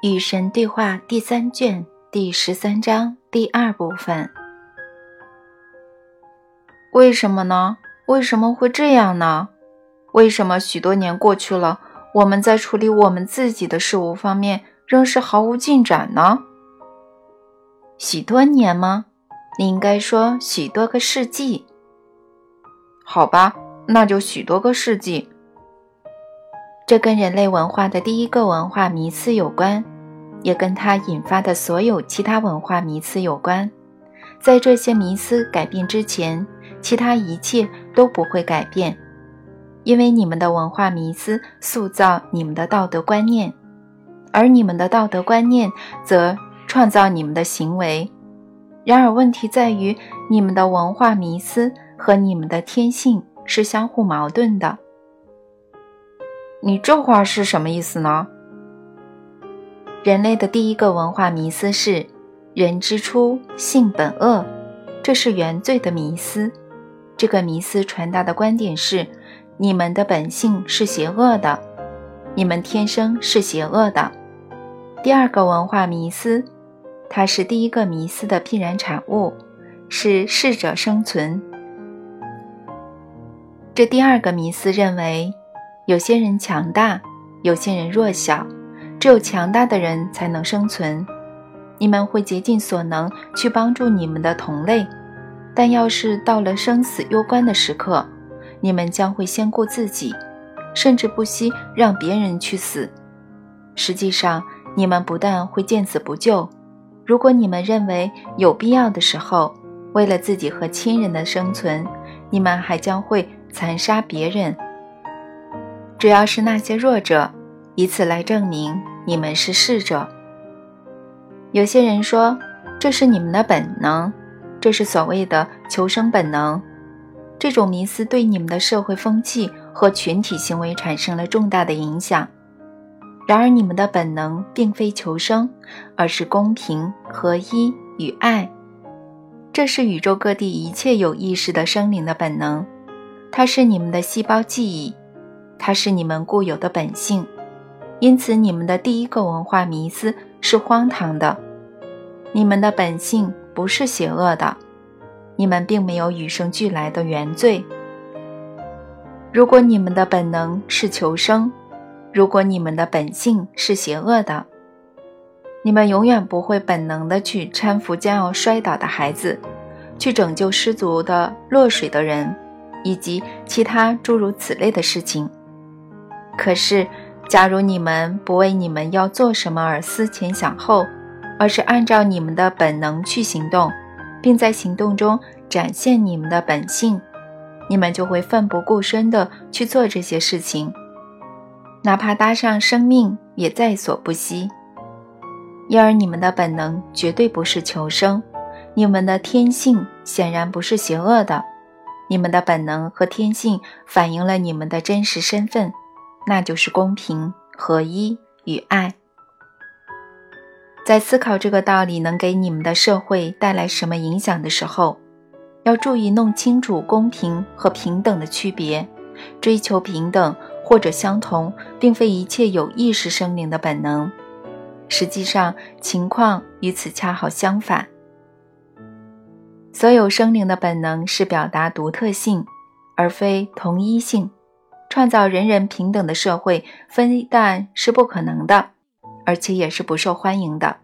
与神对话第三卷第十三章第二部分。为什么呢？为什么会这样呢？为什么许多年过去了，我们在处理我们自己的事物方面仍是毫无进展呢？许多年吗？你应该说许多个世纪。好吧，那就许多个世纪。这跟人类文化的第一个文化迷思有关，也跟它引发的所有其他文化迷思有关。在这些迷思改变之前，其他一切都不会改变，因为你们的文化迷思塑造你们的道德观念，而你们的道德观念则创造你们的行为。然而，问题在于你们的文化迷思和你们的天性是相互矛盾的。你这话是什么意思呢？人类的第一个文化迷思是“人之初，性本恶”，这是原罪的迷思。这个迷思传达的观点是：你们的本性是邪恶的，你们天生是邪恶的。第二个文化迷思，它是第一个迷思的必然产物，是适者生存。这第二个迷思认为。有些人强大，有些人弱小，只有强大的人才能生存。你们会竭尽所能去帮助你们的同类，但要是到了生死攸关的时刻，你们将会先顾自己，甚至不惜让别人去死。实际上，你们不但会见死不救，如果你们认为有必要的时候，为了自己和亲人的生存，你们还将会残杀别人。主要是那些弱者，以此来证明你们是逝者。有些人说这是你们的本能，这是所谓的求生本能。这种迷思对你们的社会风气和群体行为产生了重大的影响。然而，你们的本能并非求生，而是公平、合一与爱。这是宇宙各地一切有意识的生灵的本能，它是你们的细胞记忆。它是你们固有的本性，因此你们的第一个文化迷思是荒唐的。你们的本性不是邪恶的，你们并没有与生俱来的原罪。如果你们的本能是求生，如果你们的本性是邪恶的，你们永远不会本能的去搀扶将要摔倒的孩子，去拯救失足的落水的人，以及其他诸如此类的事情。可是，假如你们不为你们要做什么而思前想后，而是按照你们的本能去行动，并在行动中展现你们的本性，你们就会奋不顾身地去做这些事情，哪怕搭上生命也在所不惜。因而，你们的本能绝对不是求生，你们的天性显然不是邪恶的，你们的本能和天性反映了你们的真实身份。那就是公平、合一与爱。在思考这个道理能给你们的社会带来什么影响的时候，要注意弄清楚公平和平等的区别。追求平等或者相同，并非一切有意识生灵的本能。实际上，情况与此恰好相反。所有生灵的本能是表达独特性，而非同一性。创造人人平等的社会，非但是不可能的，而且也是不受欢迎的。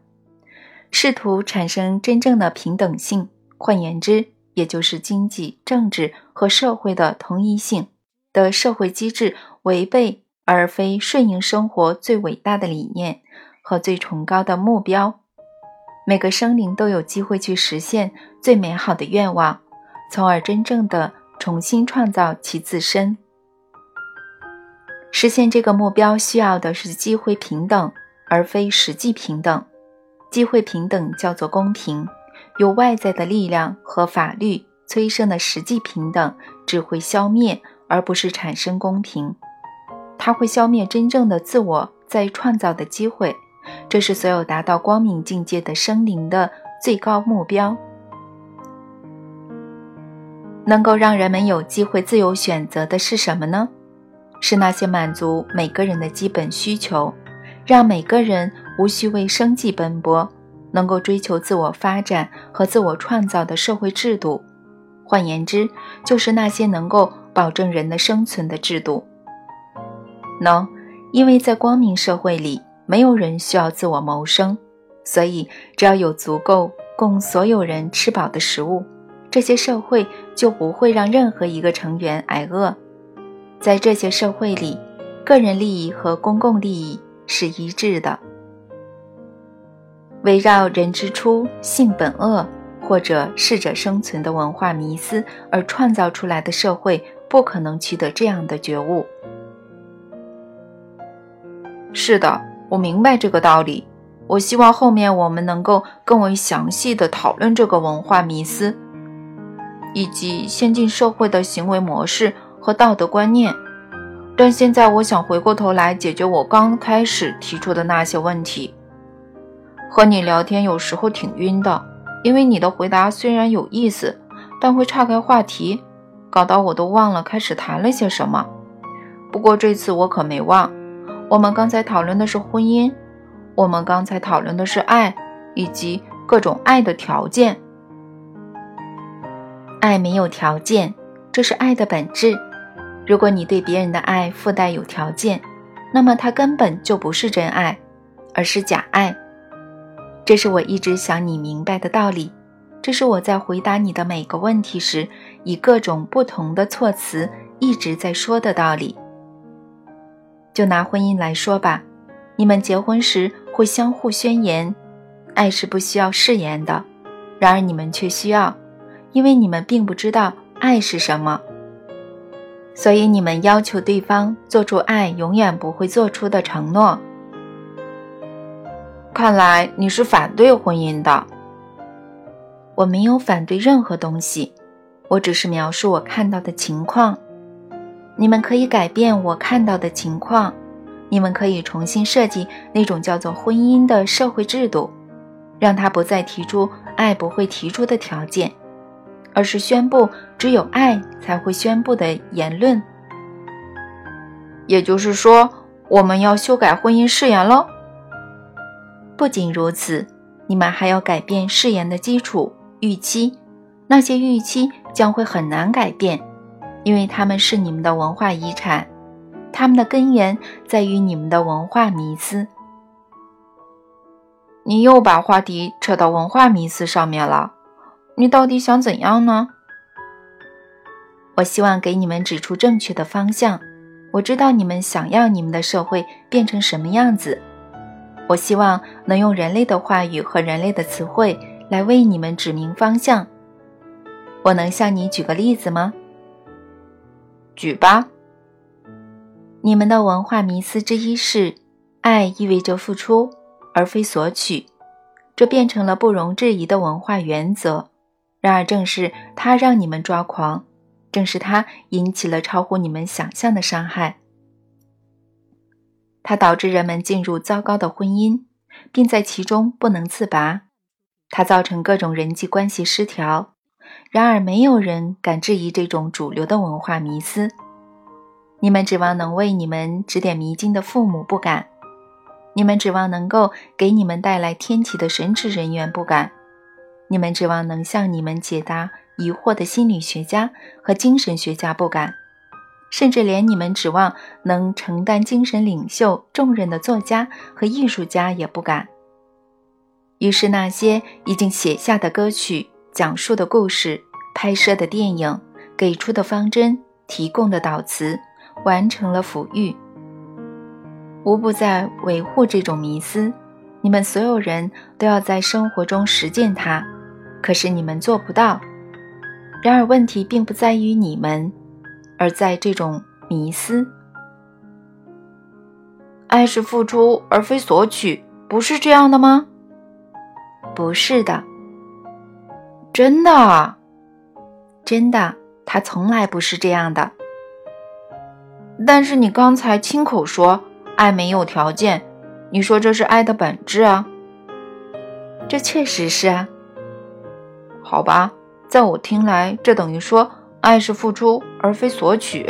试图产生真正的平等性，换言之，也就是经济、政治和社会的同一性的社会机制，违背而非顺应生活最伟大的理念和最崇高的目标。每个生灵都有机会去实现最美好的愿望，从而真正的重新创造其自身。实现这个目标需要的是机会平等，而非实际平等。机会平等叫做公平，由外在的力量和法律催生的实际平等只会消灭，而不是产生公平。它会消灭真正的自我在创造的机会。这是所有达到光明境界的生灵的最高目标。能够让人们有机会自由选择的是什么呢？是那些满足每个人的基本需求，让每个人无需为生计奔波，能够追求自我发展和自我创造的社会制度。换言之，就是那些能够保证人的生存的制度。能，因为在光明社会里，没有人需要自我谋生，所以只要有足够供所有人吃饱的食物，这些社会就不会让任何一个成员挨饿。在这些社会里，个人利益和公共利益是一致的。围绕“人之初，性本恶”或者适者生存的文化迷思而创造出来的社会，不可能取得这样的觉悟。是的，我明白这个道理。我希望后面我们能够更为详细的讨论这个文化迷思，以及先进社会的行为模式和道德观念。但现在，我想回过头来解决我刚开始提出的那些问题。和你聊天有时候挺晕的，因为你的回答虽然有意思，但会岔开话题，搞到我都忘了开始谈了些什么。不过这次我可没忘，我们刚才讨论的是婚姻，我们刚才讨论的是爱，以及各种爱的条件。爱没有条件，这是爱的本质。如果你对别人的爱附带有条件，那么它根本就不是真爱，而是假爱。这是我一直想你明白的道理，这是我在回答你的每个问题时，以各种不同的措辞一直在说的道理。就拿婚姻来说吧，你们结婚时会相互宣言，爱是不需要誓言的，然而你们却需要，因为你们并不知道爱是什么，所以你们要求对方做出爱永远不会做出的承诺。看来你是反对婚姻的。我没有反对任何东西，我只是描述我看到的情况。你们可以改变我看到的情况，你们可以重新设计那种叫做婚姻的社会制度，让它不再提出爱不会提出的条件，而是宣布只有爱才会宣布的言论。也就是说，我们要修改婚姻誓言喽。不仅如此，你们还要改变誓言的基础预期，那些预期将会很难改变，因为他们是你们的文化遗产，他们的根源在于你们的文化迷思。你又把话题扯到文化迷思上面了，你到底想怎样呢？我希望给你们指出正确的方向。我知道你们想要你们的社会变成什么样子。我希望能用人类的话语和人类的词汇来为你们指明方向。我能向你举个例子吗？举吧。你们的文化迷思之一是，爱意味着付出而非索取，这变成了不容置疑的文化原则。然而，正是它让你们抓狂，正是它引起了超乎你们想象的伤害。它导致人们进入糟糕的婚姻，并在其中不能自拔。它造成各种人际关系失调。然而，没有人敢质疑这种主流的文化迷思。你们指望能为你们指点迷津的父母不敢；你们指望能够给你们带来天启的神职人员不敢；你们指望能向你们解答疑惑的心理学家和精神学家不敢。甚至连你们指望能承担精神领袖重任的作家和艺术家也不敢。于是，那些已经写下的歌曲、讲述的故事、拍摄的电影、给出的方针、提供的导词，完成了抚育，无不在维护这种迷思。你们所有人都要在生活中实践它，可是你们做不到。然而，问题并不在于你们。而在这种迷思，爱是付出而非索取，不是这样的吗？不是的，真的，真的，他从来不是这样的。但是你刚才亲口说爱没有条件，你说这是爱的本质啊。这确实是啊。好吧，在我听来，这等于说。爱是付出而非索取。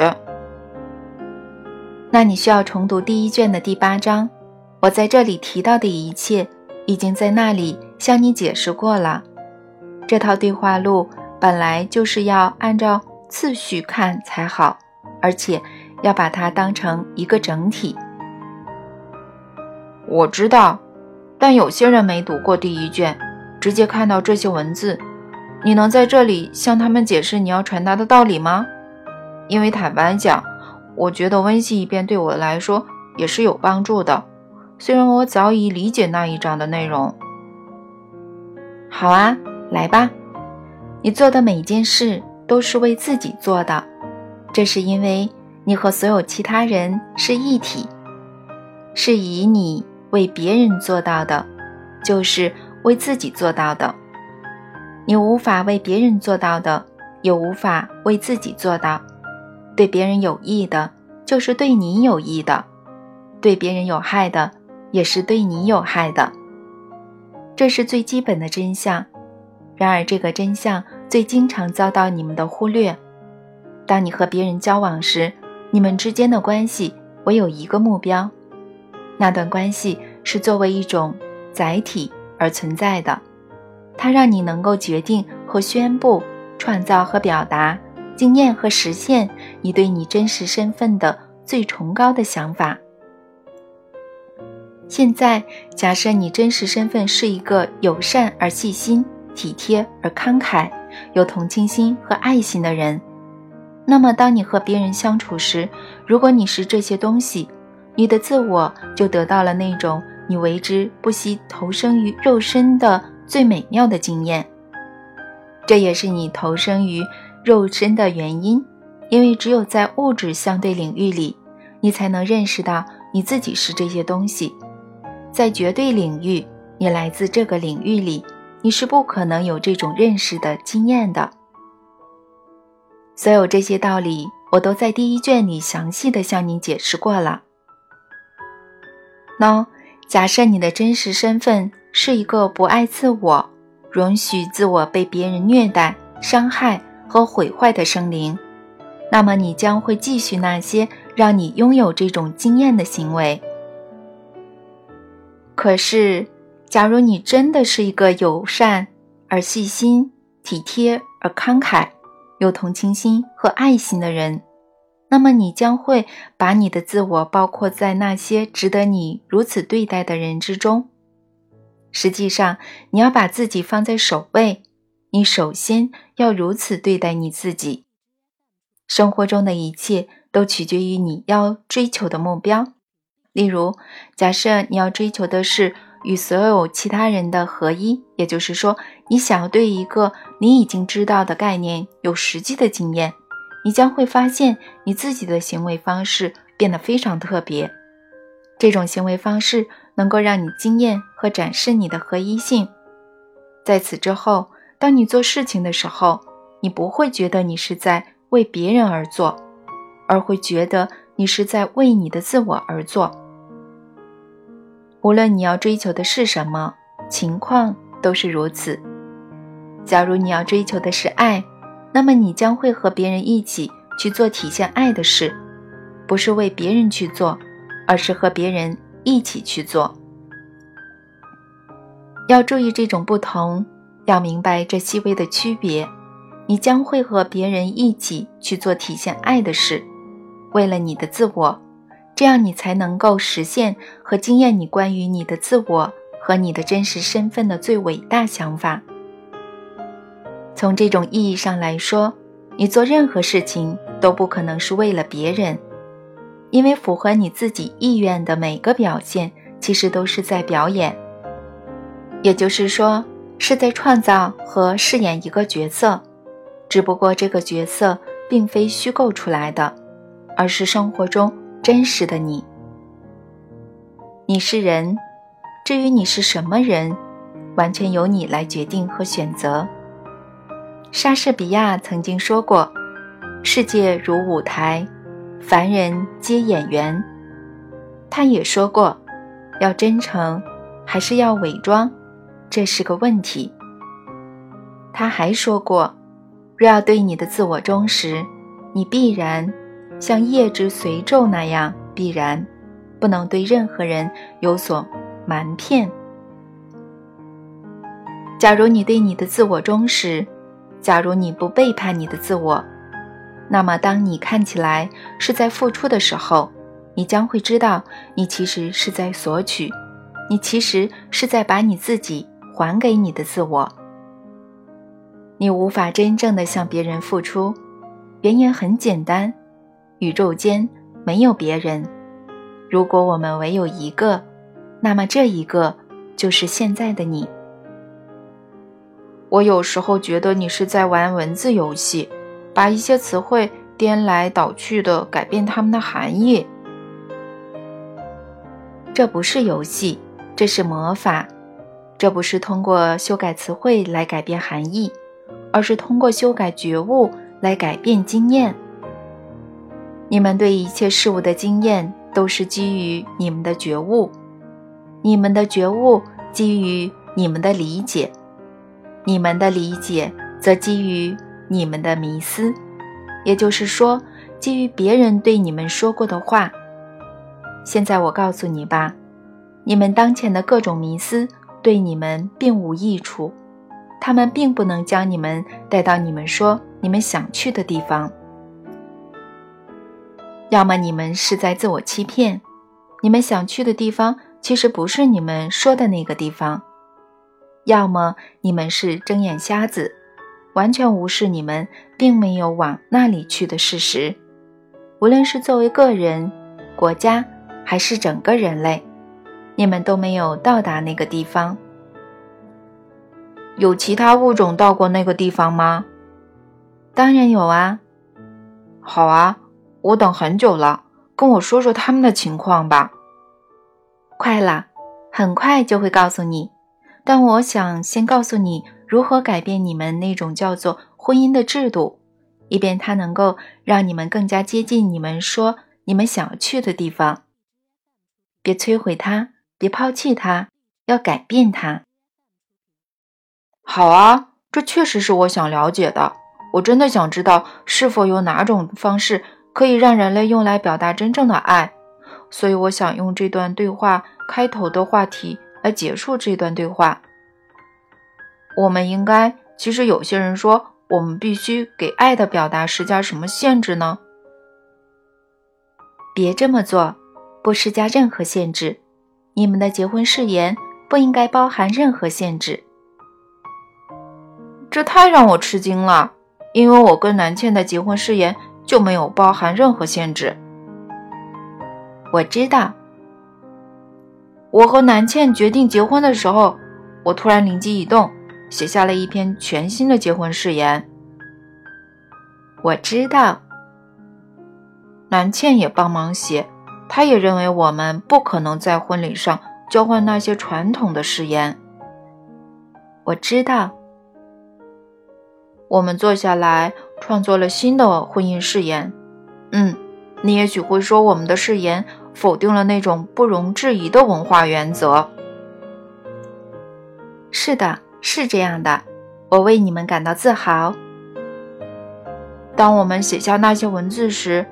那你需要重读第一卷的第八章。我在这里提到的一切，已经在那里向你解释过了。这套对话录本来就是要按照次序看才好，而且要把它当成一个整体。我知道，但有些人没读过第一卷，直接看到这些文字。你能在这里向他们解释你要传达的道理吗？因为坦白讲，我觉得温习一遍对我来说也是有帮助的，虽然我早已理解那一章的内容。好啊，来吧。你做的每一件事都是为自己做的，这是因为你和所有其他人是一体，是以你为别人做到的，就是为自己做到的。你无法为别人做到的，也无法为自己做到。对别人有益的，就是对你有益的；对别人有害的，也是对你有害的。这是最基本的真相。然而，这个真相最经常遭到你们的忽略。当你和别人交往时，你们之间的关系唯有一个目标，那段关系是作为一种载体而存在的。它让你能够决定和宣布、创造和表达、经验和实现你对你真实身份的最崇高的想法。现在，假设你真实身份是一个友善而细心、体贴而慷慨、有同情心和爱心的人，那么当你和别人相处时，如果你是这些东西，你的自我就得到了那种你为之不惜投生于肉身的。最美妙的经验，这也是你投生于肉身的原因。因为只有在物质相对领域里，你才能认识到你自己是这些东西；在绝对领域，你来自这个领域里，你是不可能有这种认识的经验的。所有这些道理，我都在第一卷里详细的向你解释过了。喏，假设你的真实身份。是一个不爱自我、容许自我被别人虐待、伤害和毁坏的生灵，那么你将会继续那些让你拥有这种经验的行为。可是，假如你真的是一个友善而细心、体贴而慷慨、有同情心和爱心的人，那么你将会把你的自我包括在那些值得你如此对待的人之中。实际上，你要把自己放在首位，你首先要如此对待你自己。生活中的一切都取决于你要追求的目标。例如，假设你要追求的是与所有其他人的合一，也就是说，你想要对一个你已经知道的概念有实际的经验，你将会发现你自己的行为方式变得非常特别。这种行为方式。能够让你惊艳和展示你的合一性。在此之后，当你做事情的时候，你不会觉得你是在为别人而做，而会觉得你是在为你的自我而做。无论你要追求的是什么，情况都是如此。假如你要追求的是爱，那么你将会和别人一起去做体现爱的事，不是为别人去做，而是和别人。一起去做，要注意这种不同，要明白这细微的区别。你将会和别人一起去做体现爱的事，为了你的自我，这样你才能够实现和经验你关于你的自我和你的真实身份的最伟大想法。从这种意义上来说，你做任何事情都不可能是为了别人。因为符合你自己意愿的每个表现，其实都是在表演，也就是说，是在创造和饰演一个角色，只不过这个角色并非虚构出来的，而是生活中真实的你。你是人，至于你是什么人，完全由你来决定和选择。莎士比亚曾经说过：“世界如舞台。”凡人皆演员，他也说过，要真诚还是要伪装，这是个问题。他还说过，若要对你的自我忠实，你必然像夜之随昼那样必然，不能对任何人有所瞒骗。假如你对你的自我忠实，假如你不背叛你的自我，那么当你看起来是在付出的时候，你将会知道，你其实是在索取，你其实是在把你自己还给你的自我。你无法真正的向别人付出，原因很简单：宇宙间没有别人。如果我们唯有一个，那么这一个就是现在的你。我有时候觉得你是在玩文字游戏，把一些词汇颠来倒去的改变它们的含义。这不是游戏，这是魔法。这不是通过修改词汇来改变含义，而是通过修改觉悟来改变经验。你们对一切事物的经验都是基于你们的觉悟，你们的觉悟基于你们的理解。你们的理解则基于你们的迷思，也就是说，基于别人对你们说过的话。现在我告诉你吧，你们当前的各种迷思对你们并无益处，他们并不能将你们带到你们说你们想去的地方。要么你们是在自我欺骗，你们想去的地方其实不是你们说的那个地方。要么你们是睁眼瞎子，完全无视你们并没有往那里去的事实。无论是作为个人、国家，还是整个人类，你们都没有到达那个地方。有其他物种到过那个地方吗？当然有啊。好啊，我等很久了，跟我说说他们的情况吧。快了，很快就会告诉你。但我想先告诉你如何改变你们那种叫做婚姻的制度，以便它能够让你们更加接近你们说你们想要去的地方。别摧毁它，别抛弃它，要改变它。好啊，这确实是我想了解的。我真的想知道是否有哪种方式可以让人类用来表达真正的爱，所以我想用这段对话开头的话题。来结束这段对话。我们应该，其实有些人说，我们必须给爱的表达施加什么限制呢？别这么做，不施加任何限制。你们的结婚誓言不应该包含任何限制。这太让我吃惊了，因为我跟南茜的结婚誓言就没有包含任何限制。我知道。我和南茜决定结婚的时候，我突然灵机一动，写下了一篇全新的结婚誓言。我知道，南茜也帮忙写，她也认为我们不可能在婚礼上交换那些传统的誓言。我知道，我们坐下来创作了新的婚姻誓言。嗯，你也许会说我们的誓言。否定了那种不容置疑的文化原则。是的，是这样的，我为你们感到自豪。当我们写下那些文字时，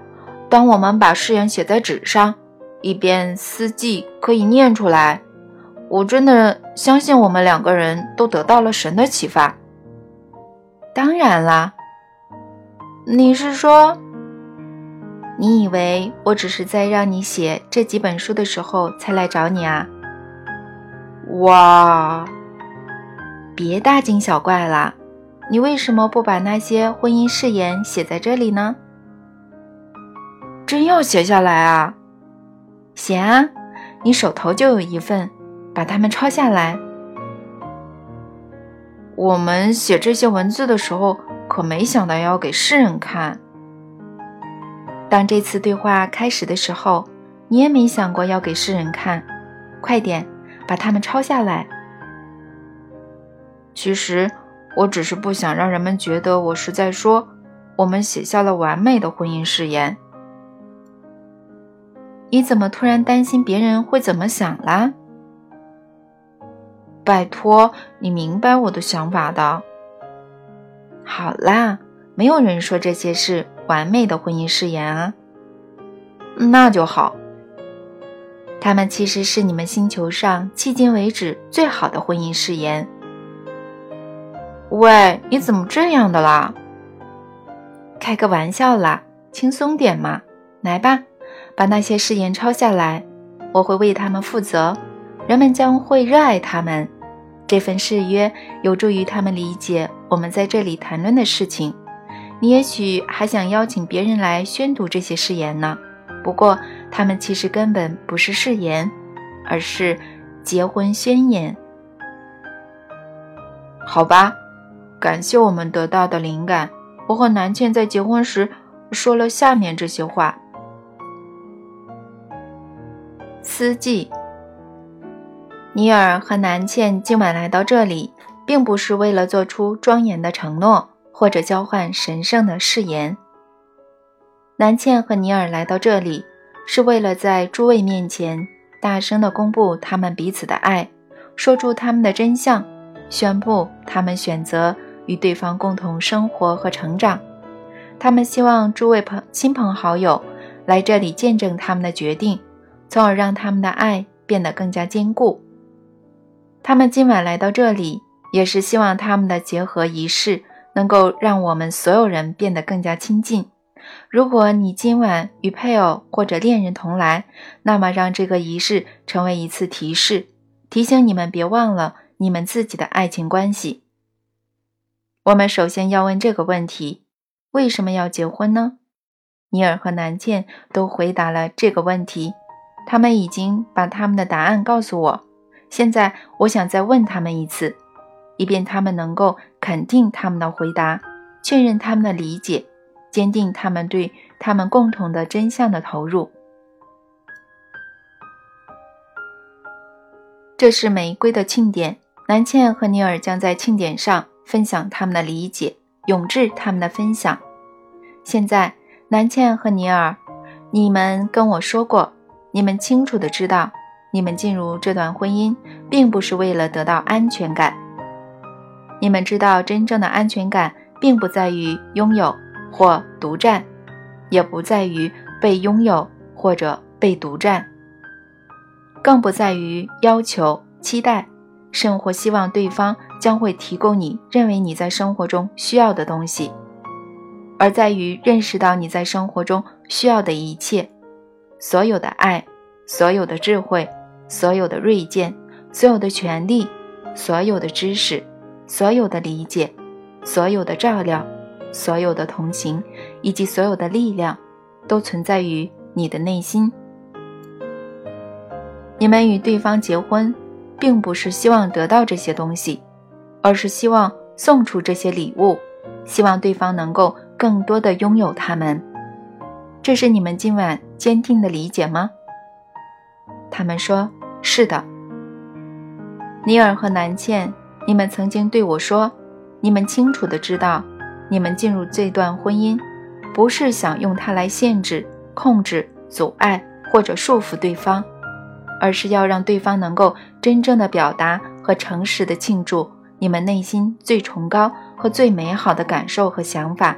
当我们把誓言写在纸上，以便司机可以念出来，我真的相信我们两个人都得到了神的启发。当然啦，你是说？你以为我只是在让你写这几本书的时候才来找你啊？哇！别大惊小怪了，你为什么不把那些婚姻誓言写在这里呢？真要写下来啊？写啊，你手头就有一份，把它们抄下来。我们写这些文字的时候，可没想到要给世人看。当这次对话开始的时候，你也没想过要给世人看。快点，把它们抄下来。其实，我只是不想让人们觉得我是在说我们写下了完美的婚姻誓言。你怎么突然担心别人会怎么想啦？拜托，你明白我的想法的。好啦，没有人说这些是。完美的婚姻誓言啊，那就好。他们其实是你们星球上迄今为止最好的婚姻誓言。喂，你怎么这样的啦？开个玩笑啦，轻松点嘛。来吧，把那些誓言抄下来，我会为他们负责。人们将会热爱他们。这份誓约有助于他们理解我们在这里谈论的事情。你也许还想邀请别人来宣读这些誓言呢。不过，他们其实根本不是誓言，而是结婚宣言。好吧，感谢我们得到的灵感。我和南茜在结婚时说了下面这些话：司祭。尼尔和南茜今晚来到这里，并不是为了做出庄严的承诺，或者交换神圣的誓言。南茜和尼尔来到这里，是为了在诸位面前大声地公布他们彼此的爱，说出他们的真相，宣布他们选择与对方共同生活和成长。他们希望诸位朋亲朋好友来这里见证他们的决定，从而让他们的爱变得更加坚固。他们今晚来到这里，也是希望他们的结合仪式能够让我们所有人变得更加亲近。如果你今晚与配偶或者恋人同来，那么让这个仪式成为一次提示，提醒你们别忘了你们自己的爱情关系。我们首先要问这个问题：为什么要结婚呢？尼尔和南茜都回答了这个问题，他们已经把他们的答案告诉我。现在我想再问他们一次，以便他们能够肯定他们的回答，确认他们的理解，坚定他们对他们共同的真相的投入。这是玫瑰的庆典，南茜和尼尔将在庆典上分享他们的理解，永志他们的分享。现在，南茜和尼尔，你们跟我说过，你们清楚的知道。你们进入这段婚姻，并不是为了得到安全感。你们知道，真正的安全感并不在于拥有或独占，也不在于被拥有或者被独占，更不在于要求、期待、甚或希望对方将会提供你认为你在生活中需要的东西，而在于认识到你在生活中需要的一切，所有的爱，所有的智慧。所有的锐见，所有的权利，所有的知识，所有的理解，所有的照料，所有的同行，以及所有的力量，都存在于你的内心。你们与对方结婚，并不是希望得到这些东西，而是希望送出这些礼物，希望对方能够更多的拥有他们。这是你们今晚坚定的理解吗？他们说。是的，尼尔和南茜，你们曾经对我说，你们清楚的知道，你们进入这段婚姻，不是想用它来限制、控制、阻碍或者束缚对方，而是要让对方能够真正的表达和诚实的庆祝你们内心最崇高和最美好的感受和想法，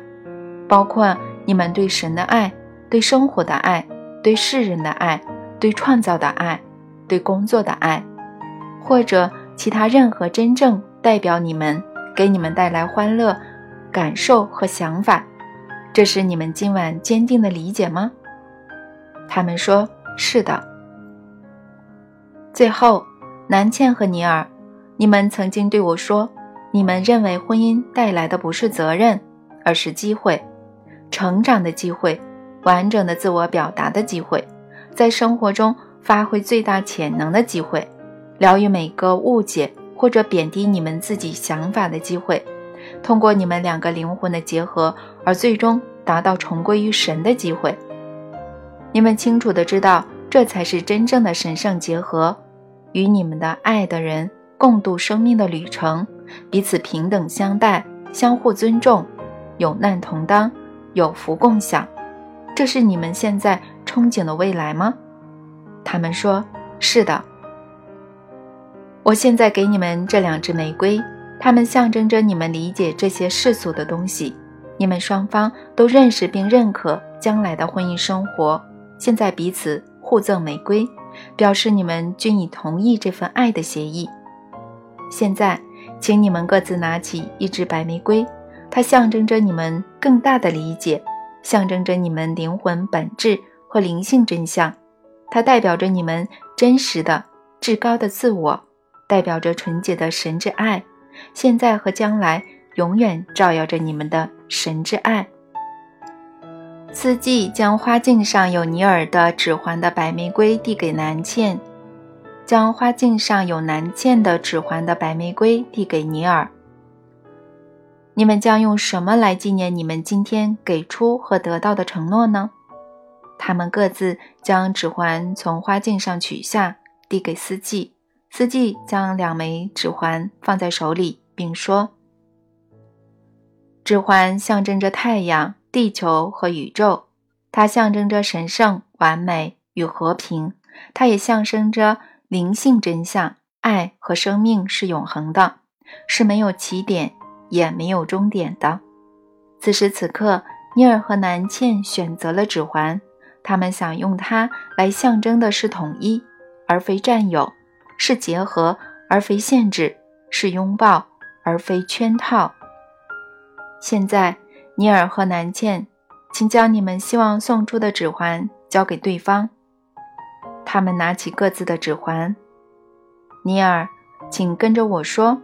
包括你们对神的爱、对生活的爱、对世人的爱、对创造的爱。对工作的爱，或者其他任何真正代表你们、给你们带来欢乐感受和想法，这是你们今晚坚定的理解吗？他们说是的。最后，南茜和尼尔，你们曾经对我说，你们认为婚姻带来的不是责任，而是机会，成长的机会，完整的自我表达的机会，在生活中。发挥最大潜能的机会，疗愈每个误解或者贬低你们自己想法的机会，通过你们两个灵魂的结合而最终达到重归于神的机会。你们清楚的知道，这才是真正的神圣结合，与你们的爱的人共度生命的旅程，彼此平等相待，相互尊重，有难同当，有福共享。这是你们现在憧憬的未来吗？他们说：“是的，我现在给你们这两支玫瑰，它们象征着你们理解这些世俗的东西。你们双方都认识并认可将来的婚姻生活，现在彼此互赠玫瑰，表示你们均已同意这份爱的协议。现在，请你们各自拿起一支白玫瑰，它象征着你们更大的理解，象征着你们灵魂本质和灵性真相，它代表着你们真实的、至高的自我，代表着纯洁的神之爱，现在和将来永远照耀着你们的神之爱。司机将花镜上有尼尔的指环的白玫瑰递给南茜。将花镜上有南茜的指环的白玫瑰递给尼尔。你们将用什么来纪念你们今天给出和得到的承诺呢？他们各自将指环从花镜上取下，递给司机。司机将两枚指环放在手里，并说：“指环象征着太阳、地球和宇宙，它象征着神圣、完美与和平，它也象征着。”灵性真相，爱和生命是永恒的，是没有起点也没有终点的。此时此刻，尼尔和南茜选择了指环，他们想用它来象征的是统一，而非占有；是结合，而非限制；是拥抱，而非圈套。现在，尼尔和南茜，请将你们希望送出的指环交给对方。他们拿起各自的指环。尼尔，请跟着我说：“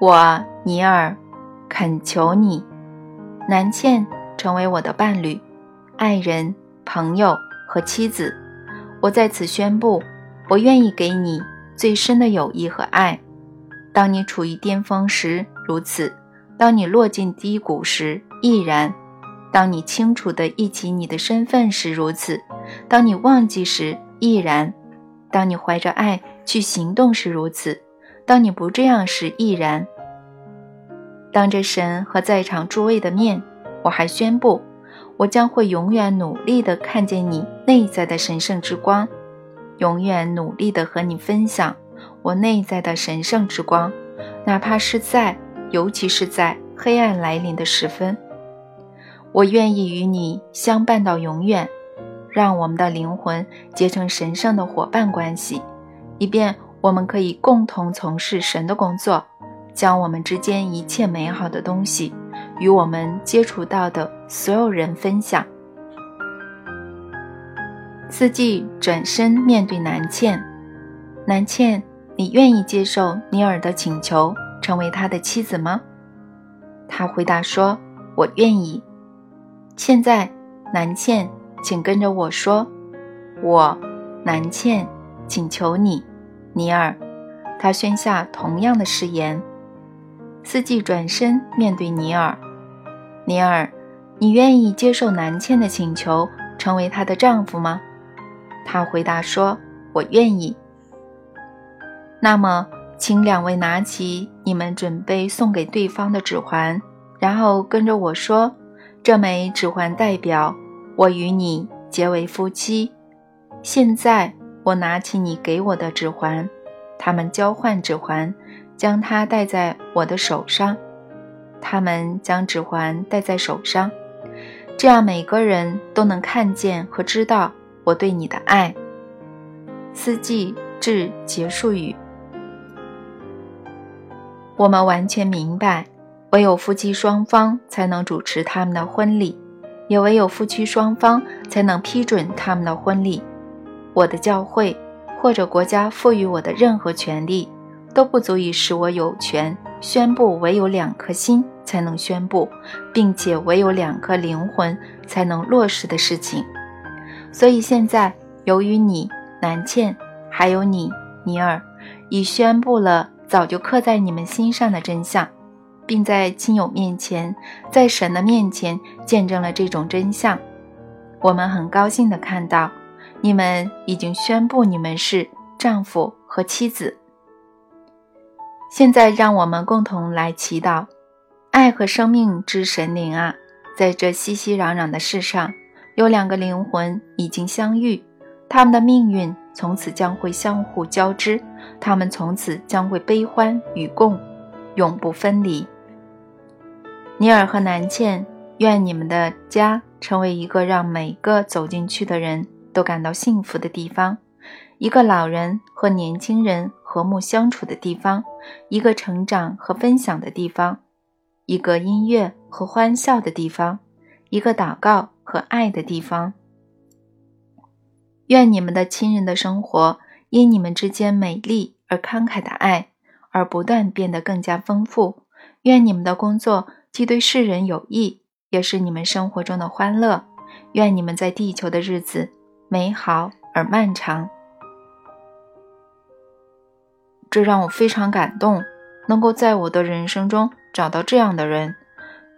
我，尼尔，恳求你，南茜成为我的伴侣、爱人、朋友和妻子。我在此宣布，我愿意给你最深的友谊和爱。当你处于巅峰时，如此；当你落进低谷时，亦然；当你清楚地忆起你的身份时，如此。”当你忘记时，亦然；当你怀着爱去行动时，如此；当你不这样时，亦然。当着神和在场诸位的面，我还宣布，我将会永远努力地看见你内在的神圣之光，永远努力地和你分享我内在的神圣之光，哪怕是在，尤其是在黑暗来临的时分，我愿意与你相伴到永远。让我们的灵魂结成神圣的伙伴关系，以便我们可以共同从事神的工作，将我们之间一切美好的东西与我们接触到的所有人分享。四季转身面对南茜，南茜，你愿意接受尼尔的请求，成为他的妻子吗？他回答说：“我愿意。”现在，南茜。请跟着我说，我，南茜，请求你，尼尔。他宣下同样的誓言。四季转身面对尼尔，尼尔，你愿意接受南茜的请求，成为她的丈夫吗？他回答说：“我愿意。”那么，请两位拿起你们准备送给对方的指环，然后跟着我说，这枚指环代表。我与你结为夫妻。现在，我拿起你给我的指环，他们交换指环，将它戴在我的手上。他们将指环戴在手上，这样每个人都能看见和知道我对你的爱。四季至结束语。我们完全明白，唯有夫妻双方才能主持他们的婚礼。也唯有夫妻双方才能批准他们的婚礼。我的教会或者国家赋予我的任何权利，都不足以使我有权宣布唯有两颗心才能宣布，并且唯有两颗灵魂才能落实的事情。所以现在，由于你南茜，还有你尼尔，已宣布了早就刻在你们心上的真相。并在亲友面前，在神的面前见证了这种真相。我们很高兴地看到，你们已经宣布你们是丈夫和妻子。现在，让我们共同来祈祷：爱和生命之神灵啊，在这熙熙攘攘的世上，有两个灵魂已经相遇，他们的命运从此将会相互交织，他们从此将会悲欢与共，永不分离。尼尔和南茜，愿你们的家成为一个让每个走进去的人都感到幸福的地方，一个老人和年轻人和睦相处的地方，一个成长和分享的地方，一个音乐和欢笑的地方，一个祷告和爱的地方。愿你们的亲人的生活因你们之间美丽而慷慨的爱而不断变得更加丰富。愿你们的工作既对世人有益，也是你们生活中的欢乐。愿你们在地球的日子美好而漫长。这让我非常感动，能够在我的人生中找到这样的人，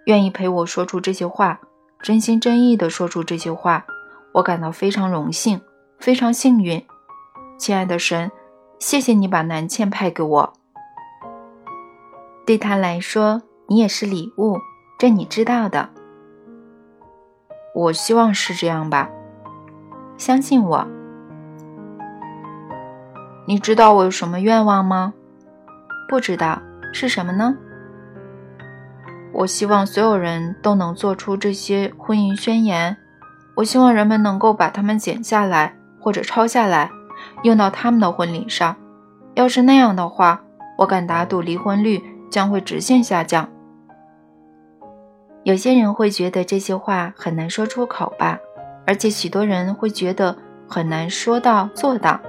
愿意陪我说出这些话，真心真意地说出这些话，我感到非常荣幸。非常幸运，亲爱的神，谢谢你把南茜派给我。对他来说，你也是礼物，这你知道的。我希望是这样吧。相信我。你知道我有什么愿望吗？不知道，是什么呢？我希望所有人都能做出这些婚姻宣言。我希望人们能够把它们剪下来。或者抄下来，用到他们的婚礼上。要是那样的话，我敢打赌离婚率将会直线下降。有些人会觉得这些话很难说出口吧，而且许多人会觉得很难说到做到。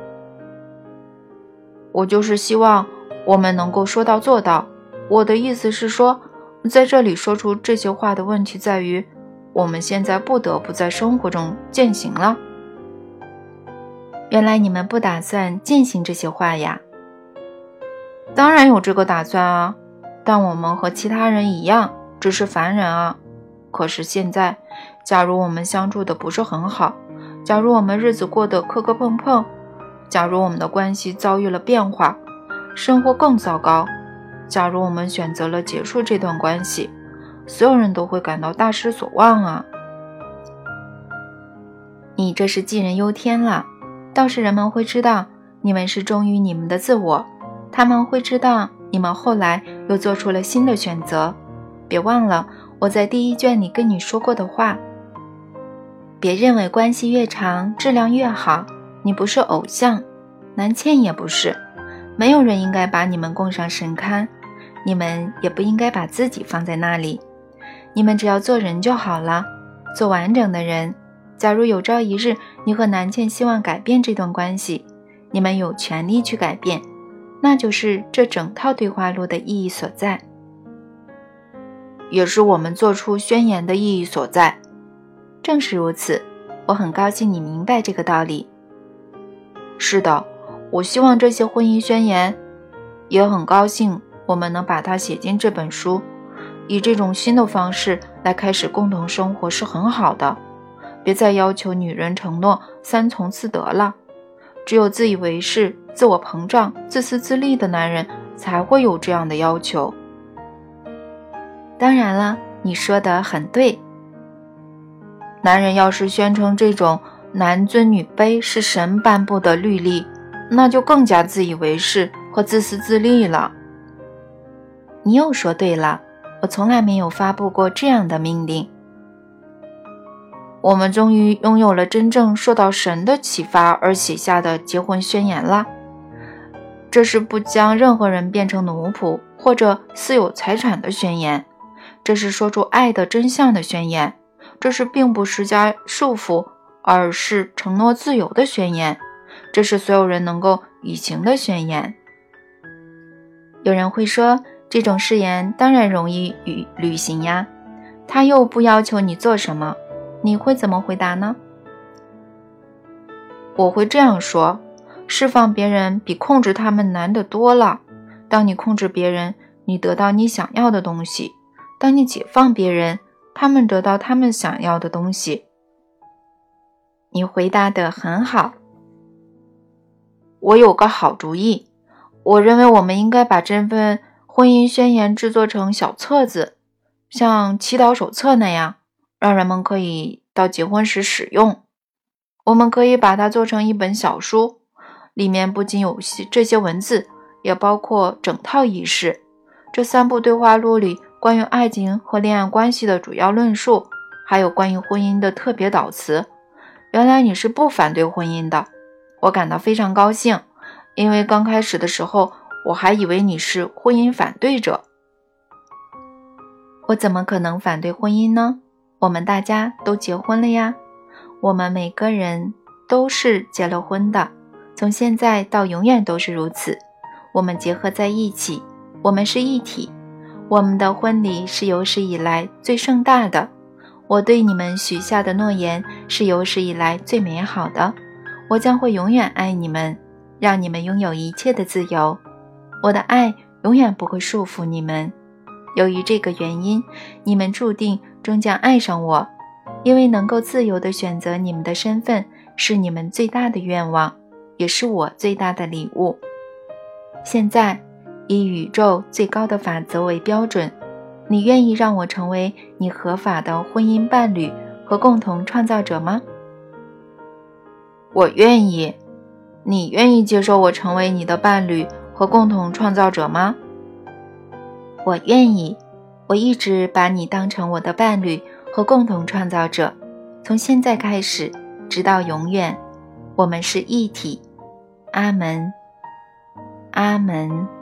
我就是希望我们能够说到做到。我的意思是说，在这里说出这些话的问题在于，我们现在不得不在生活中践行了。原来你们不打算践行这些话呀？当然有这个打算啊，但我们和其他人一样，只是凡人啊。可是现在，假如我们相处的不是很好，假如我们日子过得磕磕碰碰，假如我们的关系遭遇了变化，生活更糟糕，假如我们选择了结束这段关系，所有人都会感到大失所望啊。你这是杞人忧天了。倒是人们会知道你们是忠于你们的自我，他们会知道你们后来又做出了新的选择。别忘了我在第一卷里跟你说过的话。别认为关系越长质量越好。你不是偶像，南茜也不是，没有人应该把你们供上神龛，你们也不应该把自己放在那里。你们只要做人就好了，做完整的人。假如有朝一日你和南茜希望改变这段关系，你们有权利去改变，那就是这整套对话录的意义所在，也是我们做出宣言的意义所在。正是如此，我很高兴你明白这个道理。是的，我希望这些婚姻宣言，也很高兴我们能把它写进这本书。以这种新的方式来开始共同生活是很好的。别再要求女人承诺三从四德了。只有自以为是、自我膨胀、自私自利的男人才会有这样的要求。当然了，你说的很对。男人要是宣称这种男尊女卑是神颁布的律例，那就更加自以为是和自私自利了。你又说对了，我从来没有发布过这样的命令。我们终于拥有了真正受到神的启发而写下的结婚宣言了。这是不将任何人变成奴仆或者私有财产的宣言，这是说出爱的真相的宣言，这是并不施加束缚，而是承诺自由的宣言，这是所有人能够履行的宣言。有人会说，这种誓言当然容易履履行呀，他又不要求你做什么。你会怎么回答呢？我会这样说：释放别人比控制他们难得多了。当你控制别人，你得到你想要的东西；当你解放别人，他们得到他们想要的东西。你回答的很好。我有个好主意。我认为我们应该把这份婚姻宣言制作成小册子，像祈祷手册那样。让人们可以到结婚时使用。我们可以把它做成一本小书，里面不仅有这些文字，也包括整套仪式。这三部对话录里关于爱情和恋爱关系的主要论述，还有关于婚姻的特别导词。原来你是不反对婚姻的，我感到非常高兴，因为刚开始的时候我还以为你是婚姻反对者。我怎么可能反对婚姻呢？我们大家都结婚了呀，我们每个人都是结了婚的，从现在到永远都是如此。我们结合在一起，我们是一体。我们的婚礼是有史以来最盛大的。我对你们许下的诺言是有史以来最美好的。我将会永远爱你们，让你们拥有一切的自由。我的爱永远不会束缚你们。由于这个原因，你们注定终将爱上我，因为能够自由地选择你们的身份是你们最大的愿望，也是我最大的礼物。现在，以宇宙最高的法则为标准，你愿意让我成为你合法的婚姻伴侣和共同创造者吗？我愿意。你愿意接受我成为你的伴侣和共同创造者吗？我愿意，我一直把你当成我的伴侣和共同创造者，从现在开始，直到永远，我们是一体。阿门，阿门。